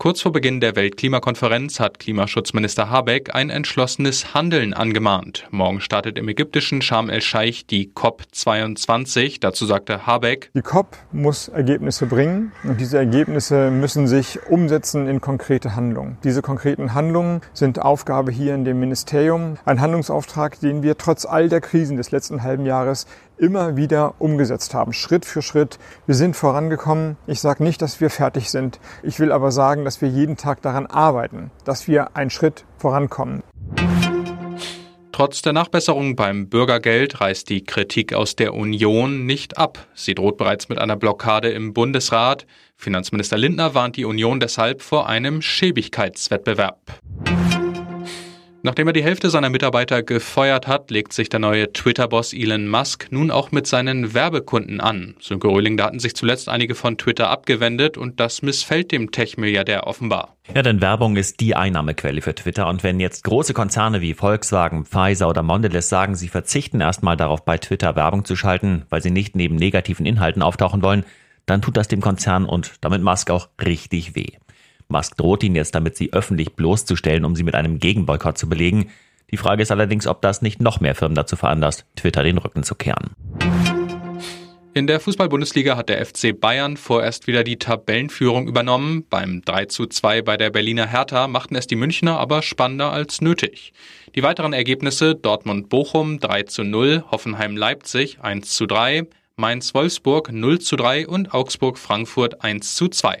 Kurz vor Beginn der Weltklimakonferenz hat Klimaschutzminister Habeck ein entschlossenes Handeln angemahnt. Morgen startet im ägyptischen Sharm el-Scheich die COP22. Dazu sagte Habeck, Die COP muss Ergebnisse bringen und diese Ergebnisse müssen sich umsetzen in konkrete Handlungen. Diese konkreten Handlungen sind Aufgabe hier in dem Ministerium. Ein Handlungsauftrag, den wir trotz all der Krisen des letzten halben Jahres immer wieder umgesetzt haben, Schritt für Schritt. Wir sind vorangekommen. Ich sage nicht, dass wir fertig sind. Ich will aber sagen, dass wir jeden Tag daran arbeiten, dass wir einen Schritt vorankommen. Trotz der Nachbesserung beim Bürgergeld reißt die Kritik aus der Union nicht ab. Sie droht bereits mit einer Blockade im Bundesrat. Finanzminister Lindner warnt die Union deshalb vor einem Schäbigkeitswettbewerb. Nachdem er die Hälfte seiner Mitarbeiter gefeuert hat, legt sich der neue Twitter-Boss Elon Musk nun auch mit seinen Werbekunden an. Sönke Röhling, da hatten sich zuletzt einige von Twitter abgewendet und das missfällt dem Tech-Milliardär offenbar. Ja, denn Werbung ist die Einnahmequelle für Twitter und wenn jetzt große Konzerne wie Volkswagen, Pfizer oder Mondelez sagen, sie verzichten erstmal darauf, bei Twitter Werbung zu schalten, weil sie nicht neben negativen Inhalten auftauchen wollen, dann tut das dem Konzern und damit Musk auch richtig weh. Musk droht ihn jetzt damit, sie öffentlich bloßzustellen, um sie mit einem Gegenboykott zu belegen. Die Frage ist allerdings, ob das nicht noch mehr Firmen dazu veranlasst, Twitter den Rücken zu kehren. In der Fußball-Bundesliga hat der FC Bayern vorerst wieder die Tabellenführung übernommen. Beim 3 zu 2 bei der Berliner Hertha machten es die Münchner aber spannender als nötig. Die weiteren Ergebnisse Dortmund-Bochum 3 zu 0, Hoffenheim-Leipzig 1 zu 3, Mainz-Wolfsburg 0 zu 3 und Augsburg-Frankfurt 1 zu 2.